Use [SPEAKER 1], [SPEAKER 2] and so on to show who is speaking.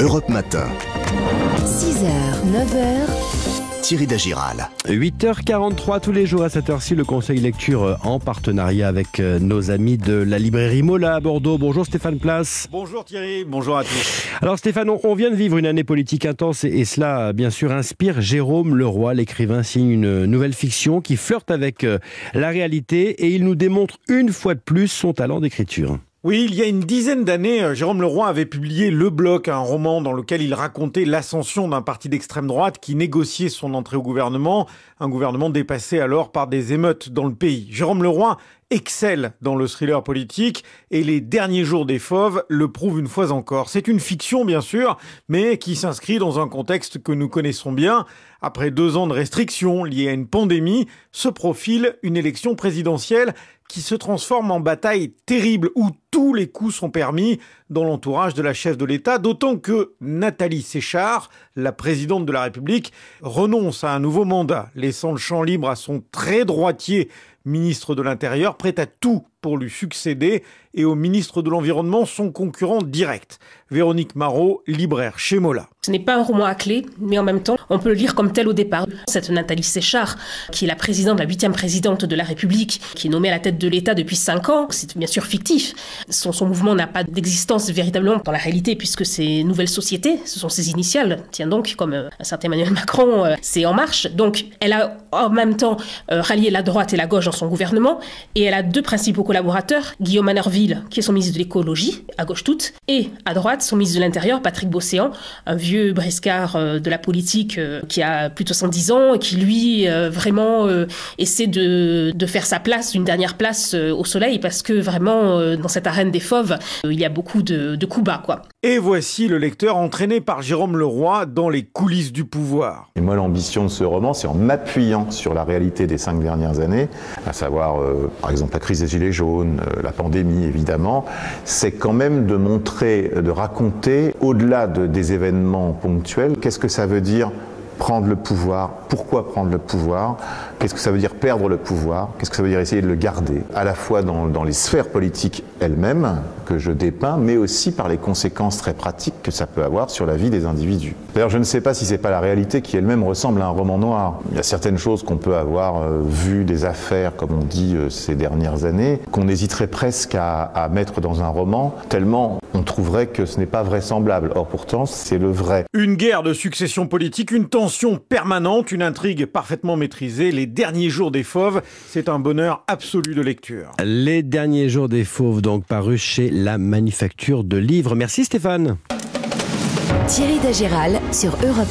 [SPEAKER 1] Europe Matin.
[SPEAKER 2] 6h, 9h,
[SPEAKER 1] Thierry Dagiral.
[SPEAKER 3] 8h43 tous les jours à cette heure-ci, le Conseil Lecture euh, en partenariat avec euh, nos amis de la librairie Mola à Bordeaux. Bonjour Stéphane Place.
[SPEAKER 4] Bonjour Thierry, bonjour à tous.
[SPEAKER 3] Alors Stéphane, on- vient de vivre une année politique intense et, et cela bien sûr inspire Jérôme Leroy. L'écrivain signe une nouvelle fiction qui flirte avec euh, la réalité et il nous démontre une fois de plus son talent d'écriture.
[SPEAKER 4] Oui, il y a une dizaine d'années, euh, Jérôme Leroy avait publié Le Bloc, un roman dans lequel il racontait l'ascension d'un parti d'extrême droite qui négociait son entrée au gouvernement, un gouvernement dépassé alors par des émeutes dans le pays. Jérôme Leroy excelle dans le thriller politique et les derniers jours des fauves le prouvent une fois encore. C'est une fiction bien sûr, mais qui s'inscrit dans un contexte que nous connaissons bien. Après deux ans de restrictions liées à une pandémie, se profile une élection présidentielle qui se transforme en bataille terrible où tous les coups sont permis dans l'entourage de la chef de l'État, d'autant que Nathalie Séchard, la présidente de la République, renonce à un nouveau mandat, laissant le champ libre à son très droitier ministre de l'Intérieur, prêt à tout pour lui succéder, et au ministre de l'Environnement, son concurrent direct, Véronique Marot, libraire chez Mola.
[SPEAKER 5] Ce n'est pas un roman à clé, mais en même temps, on peut le lire comme tel au départ. Cette Nathalie Séchard, qui est la présidente, la huitième présidente de la République, qui est nommée à la tête de l'État depuis cinq ans, c'est bien sûr fictif. Son, son mouvement n'a pas d'existence véritablement dans la réalité, puisque c'est Nouvelle Société, ce sont ses initiales. Tiens donc, comme euh, un certain Emmanuel Macron, euh, c'est En Marche. Donc, elle a en même temps euh, rallié la droite et la gauche dans son gouvernement, et elle a deux principaux collaborateurs, Guillaume Manerville, qui est son ministre de l'écologie, à gauche toute, et à droite, son ministre de l'Intérieur, Patrick Bosséan, un vieux briscard euh, de la politique euh, qui a plus de 110 ans et qui, lui, euh, vraiment essaie de, de faire sa place, une dernière place au soleil, parce que vraiment, dans cette arène des fauves, il y a beaucoup de, de coups bas, quoi.
[SPEAKER 4] Et voici le lecteur entraîné par Jérôme Leroy dans les coulisses du pouvoir.
[SPEAKER 6] Et moi, l'ambition de ce roman, c'est en m'appuyant sur la réalité des cinq dernières années, à savoir, euh, par exemple, la crise des Gilets jaunes, euh, la pandémie, évidemment, c'est quand même de montrer, de raconter, au-delà de- des événements ponctuels, qu'est-ce que ça veut dire prendre le pouvoir, pourquoi prendre le pouvoir, qu'est-ce que ça veut dire perdre le pouvoir, qu'est-ce que ça veut dire essayer de le garder, à la fois dans les sphères politiques elles-mêmes que je dépeins, mais aussi par les conséquences très pratiques que ça peut avoir sur la vie des individus. D'ailleurs, je ne sais pas si c'est pas la réalité qui elle-même ressemble à un roman noir. Il y a certaines choses qu'on peut avoir euh, vues, des affaires, comme on dit euh, ces dernières années, qu'on hésiterait presque à, à mettre dans un roman, tellement on trouverait que ce n'est pas vraisemblable. Or pourtant, c'est le vrai.
[SPEAKER 4] Une guerre de succession politique, une tension permanente, une intrigue parfaitement maîtrisée. Les derniers jours des fauves, c'est un bonheur absolu de lecture.
[SPEAKER 3] Les derniers jours des fauves donc parus chez la manufacture de livres. Merci Stéphane.
[SPEAKER 2] Thierry Dagiral sur Europe